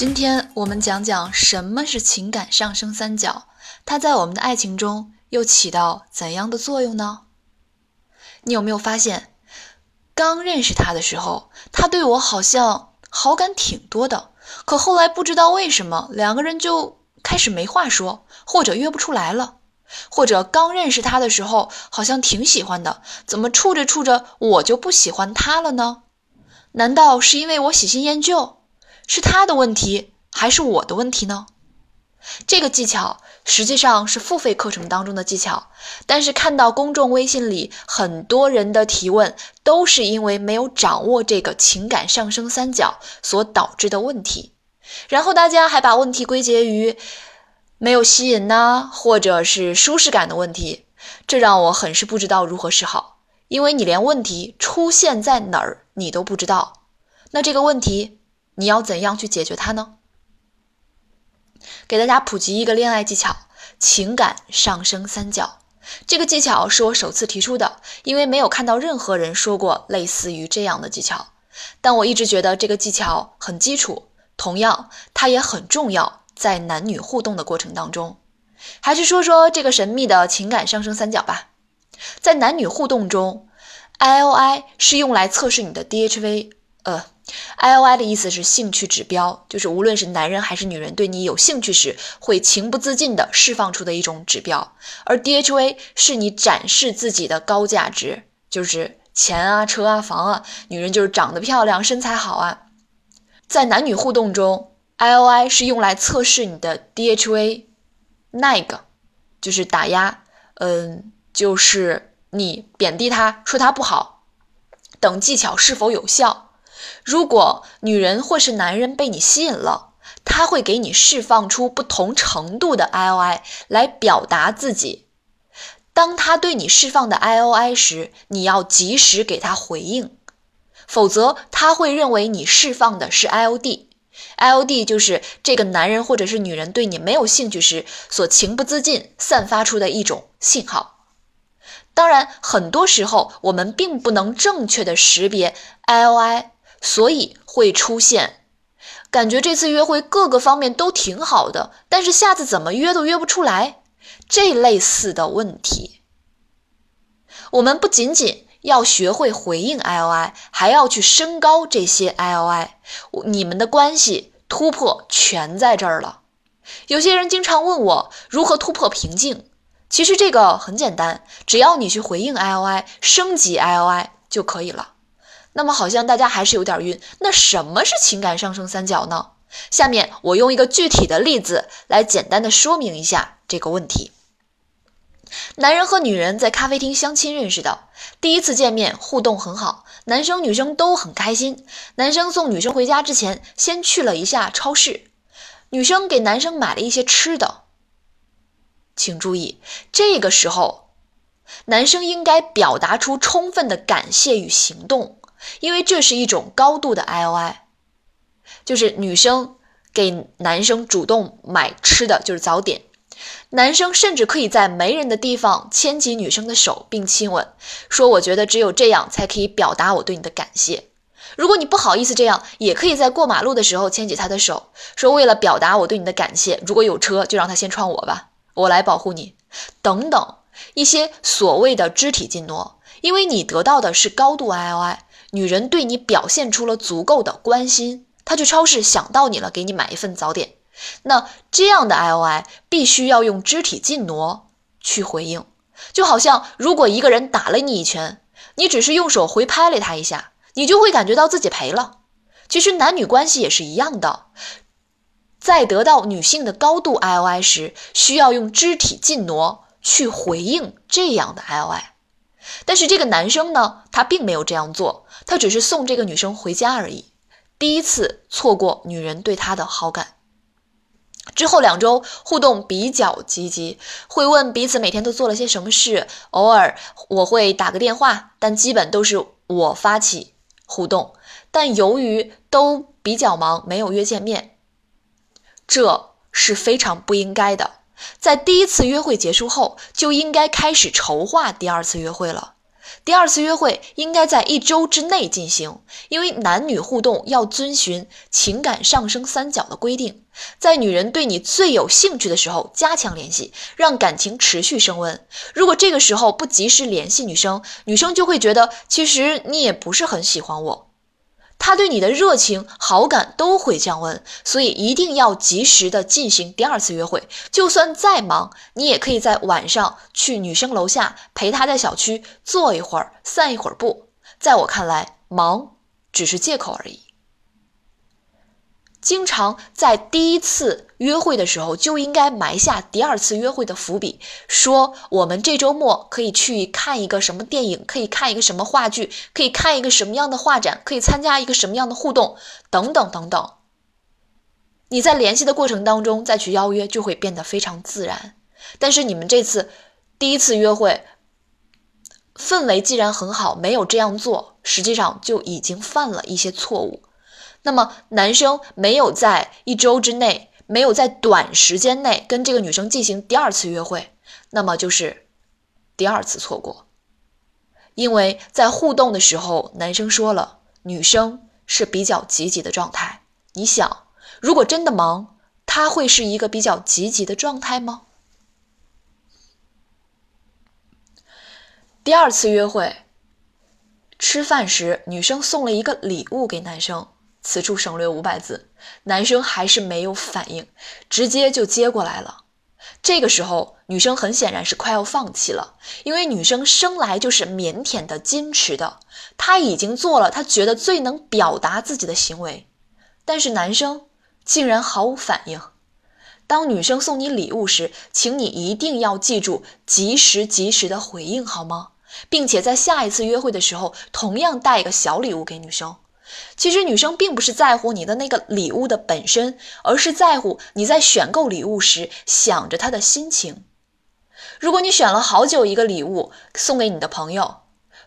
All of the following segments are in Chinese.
今天我们讲讲什么是情感上升三角，它在我们的爱情中又起到怎样的作用呢？你有没有发现，刚认识他的时候，他对我好像好感挺多的，可后来不知道为什么，两个人就开始没话说，或者约不出来了。或者刚认识他的时候，好像挺喜欢的，怎么处着处着我就不喜欢他了呢？难道是因为我喜新厌旧？是他的问题还是我的问题呢？这个技巧实际上是付费课程当中的技巧，但是看到公众微信里很多人的提问，都是因为没有掌握这个情感上升三角所导致的问题。然后大家还把问题归结于没有吸引呐、或者是舒适感的问题，这让我很是不知道如何是好，因为你连问题出现在哪儿你都不知道，那这个问题你要怎样去解决它呢？给大家普及一个恋爱技巧——情感上升三角。这个技巧是我首次提出的，因为没有看到任何人说过类似于这样的技巧。但我一直觉得这个技巧很基础，同样它也很重要，在男女互动的过程当中。还是说说这个神秘的情感上升三角吧。在男女互动中，IOI 是用来测试你的 DHV，呃，IOI 的意思是兴趣指标，就是无论是男人还是女人对你有兴趣时，会情不自禁地释放出的一种指标。而 DHV 是你展示自己的高价值，就是钱啊、车啊、房啊，女人就是长得漂亮、身材好啊。在男女互动中，IOI 是用来测试你的 DHV。那个就是打压，嗯，就是你贬低他，说他不好，等技巧是否有效？如果女人或是男人被你吸引了，他会给你释放出不同程度的 IOI 来表达自己。当他对你释放的 IOI 时，你要及时给他回应，否则他会认为你释放的是 IOD。IOD 就是这个男人或者是女人对你没有兴趣时所情不自禁散发出的一种信号。当然，很多时候我们并不能正确的识别 IOI，所以会出现感觉这次约会各个方面都挺好的，但是下次怎么约都约不出来这类似的问题。我们不仅仅要学会回应 IOI，还要去升高这些 IOI。你们的关系突破全在这儿了。有些人经常问我如何突破瓶颈，其实这个很简单，只要你去回应 IOI，升级 IOI 就可以了。那么好像大家还是有点晕，那什么是情感上升三角呢？下面我用一个具体的例子来简单的说明一下这个问题。男人和女人在咖啡厅相亲认识的，第一次见面互动很好，男生女生都很开心。男生送女生回家之前，先去了一下超市，女生给男生买了一些吃的。请注意，这个时候，男生应该表达出充分的感谢与行动，因为这是一种高度的 IOI，就是女生给男生主动买吃的，就是早点。男生甚至可以在没人的地方牵起女生的手并亲吻，说：“我觉得只有这样才可以表达我对你的感谢。”如果你不好意思这样，也可以在过马路的时候牵起他的手，说：“为了表达我对你的感谢，如果有车就让他先撞我吧，我来保护你。”等等一些所谓的肢体进挪，因为你得到的是高度 IOI，女人对你表现出了足够的关心，她去超市想到你了，给你买一份早点。那这样的 IOI 必须要用肢体进挪去回应，就好像如果一个人打了你一拳，你只是用手回拍了他一下，你就会感觉到自己赔了。其实男女关系也是一样的，在得到女性的高度 IOI 时，需要用肢体进挪去回应这样的 IOI。但是这个男生呢，他并没有这样做，他只是送这个女生回家而已。第一次错过女人对他的好感。之后两周互动比较积极，会问彼此每天都做了些什么事，偶尔我会打个电话，但基本都是我发起互动。但由于都比较忙，没有约见面，这是非常不应该的。在第一次约会结束后，就应该开始筹划第二次约会了。第二次约会应该在一周之内进行，因为男女互动要遵循情感上升三角的规定，在女人对你最有兴趣的时候加强联系，让感情持续升温。如果这个时候不及时联系女生，女生就会觉得其实你也不是很喜欢我。他对你的热情、好感都会降温，所以一定要及时的进行第二次约会。就算再忙，你也可以在晚上去女生楼下陪她在小区坐一会儿、散一会儿步。在我看来，忙只是借口而已。经常在第一次约会的时候就应该埋下第二次约会的伏笔，说我们这周末可以去看一个什么电影，可以看一个什么话剧，可以看一个什么样的画展，可以参加一个什么样的互动，等等等等。你在联系的过程当中再去邀约，就会变得非常自然。但是你们这次第一次约会氛围既然很好，没有这样做，实际上就已经犯了一些错误。那么男生没有在一周之内，没有在短时间内跟这个女生进行第二次约会，那么就是第二次错过。因为在互动的时候，男生说了，女生是比较积极的状态。你想，如果真的忙，他会是一个比较积极的状态吗？第二次约会，吃饭时，女生送了一个礼物给男生。此处省略五百字，男生还是没有反应，直接就接过来了。这个时候，女生很显然是快要放弃了，因为女生生来就是腼腆的、矜持的。她已经做了她觉得最能表达自己的行为，但是男生竟然毫无反应。当女生送你礼物时，请你一定要记住及时及时的回应，好吗？并且在下一次约会的时候，同样带一个小礼物给女生。其实女生并不是在乎你的那个礼物的本身，而是在乎你在选购礼物时想着她的心情。如果你选了好久一个礼物送给你的朋友，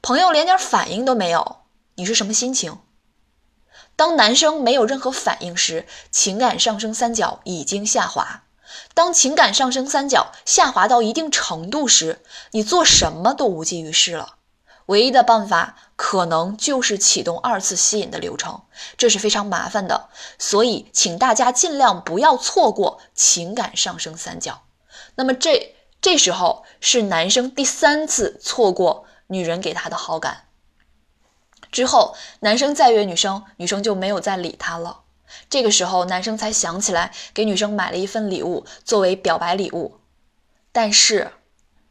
朋友连点反应都没有，你是什么心情？当男生没有任何反应时，情感上升三角已经下滑。当情感上升三角下滑到一定程度时，你做什么都无济于事了。唯一的办法可能就是启动二次吸引的流程，这是非常麻烦的，所以请大家尽量不要错过情感上升三角。那么这这时候是男生第三次错过女人给他的好感之后，男生再约女生，女生就没有再理他了。这个时候男生才想起来给女生买了一份礼物作为表白礼物，但是。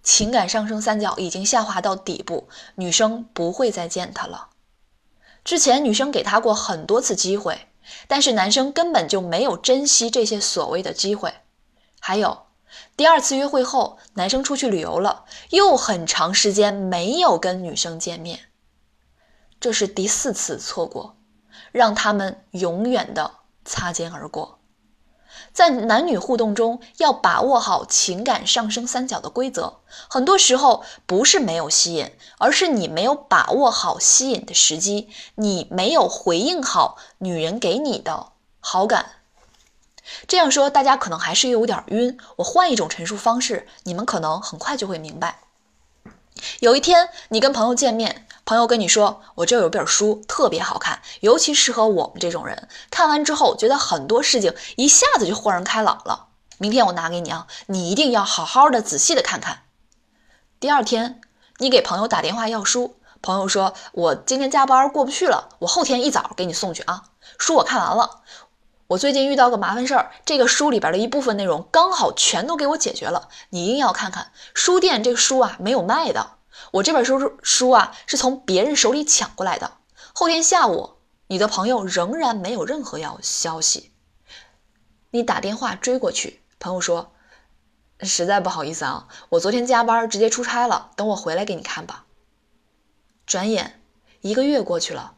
情感上升三角已经下滑到底部，女生不会再见他了。之前女生给他过很多次机会，但是男生根本就没有珍惜这些所谓的机会。还有第二次约会后，男生出去旅游了，又很长时间没有跟女生见面，这是第四次错过，让他们永远的擦肩而过。在男女互动中，要把握好情感上升三角的规则。很多时候不是没有吸引，而是你没有把握好吸引的时机，你没有回应好女人给你的好感。这样说大家可能还是有点晕，我换一种陈述方式，你们可能很快就会明白。有一天，你跟朋友见面。朋友跟你说，我这有本书特别好看，尤其适合我们这种人。看完之后，觉得很多事情一下子就豁然开朗了。明天我拿给你啊，你一定要好好的、仔细的看看。第二天，你给朋友打电话要书，朋友说，我今天加班过不去了，我后天一早给你送去啊。书我看完了，我最近遇到个麻烦事儿，这个书里边的一部分内容刚好全都给我解决了，你一定要看看。书店这个书啊，没有卖的。我这本书书啊，是从别人手里抢过来的。后天下午，你的朋友仍然没有任何要消息。你打电话追过去，朋友说：“实在不好意思啊，我昨天加班直接出差了，等我回来给你看吧。”转眼一个月过去了，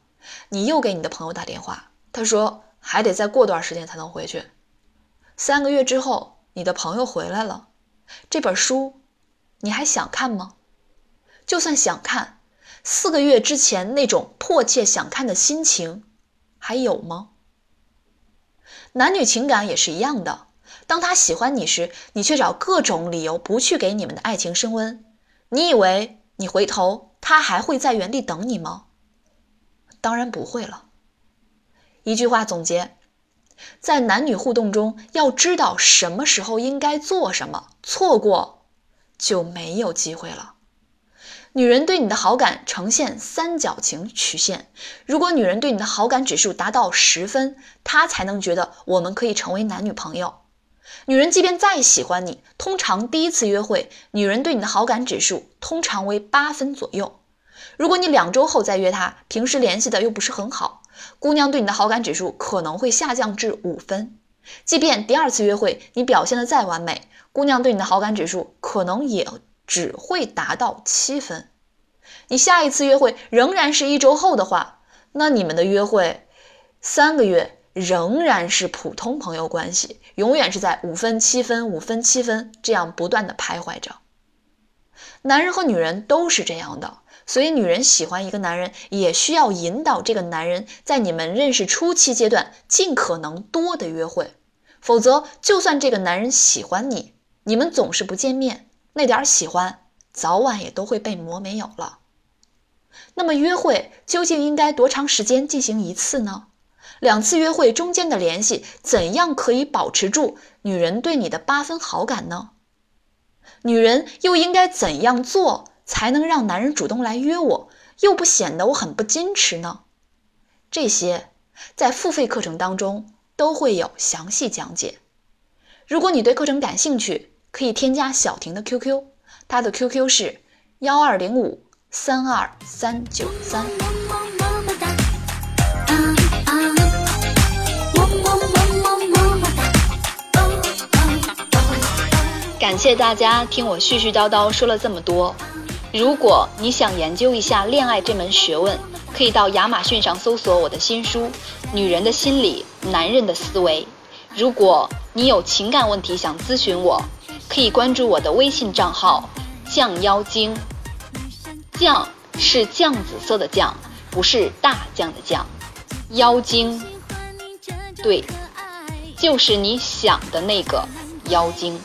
你又给你的朋友打电话，他说还得再过段时间才能回去。三个月之后，你的朋友回来了，这本书你还想看吗？就算想看，四个月之前那种迫切想看的心情还有吗？男女情感也是一样的，当他喜欢你时，你却找各种理由不去给你们的爱情升温，你以为你回头他还会在原地等你吗？当然不会了。一句话总结：在男女互动中，要知道什么时候应该做什么，错过就没有机会了。女人对你的好感呈现三角形曲线，如果女人对你的好感指数达到十分，她才能觉得我们可以成为男女朋友。女人即便再喜欢你，通常第一次约会，女人对你的好感指数通常为八分左右。如果你两周后再约她，平时联系的又不是很好，姑娘对你的好感指数可能会下降至五分。即便第二次约会你表现的再完美，姑娘对你的好感指数可能也只会达到七分。你下一次约会仍然是一周后的话，那你们的约会三个月仍然是普通朋友关系，永远是在五分、七分、五分、七分这样不断的徘徊着。男人和女人都是这样的。所以，女人喜欢一个男人，也需要引导这个男人在你们认识初期阶段尽可能多的约会。否则，就算这个男人喜欢你，你们总是不见面，那点喜欢早晚也都会被磨没有了。那么，约会究竟应该多长时间进行一次呢？两次约会中间的联系，怎样可以保持住女人对你的八分好感呢？女人又应该怎样做？才能让男人主动来约我，又不显得我很不矜持呢？这些在付费课程当中都会有详细讲解。如果你对课程感兴趣，可以添加小婷的 QQ，她的 QQ 是幺二零五三二三九三。感谢大家听我絮絮叨叨说了这么多。如果你想研究一下恋爱这门学问，可以到亚马逊上搜索我的新书《女人的心理，男人的思维》。如果你有情感问题想咨询我，可以关注我的微信账号“酱妖精”。酱是酱紫色的酱，不是大酱的酱。妖精，对，就是你想的那个妖精。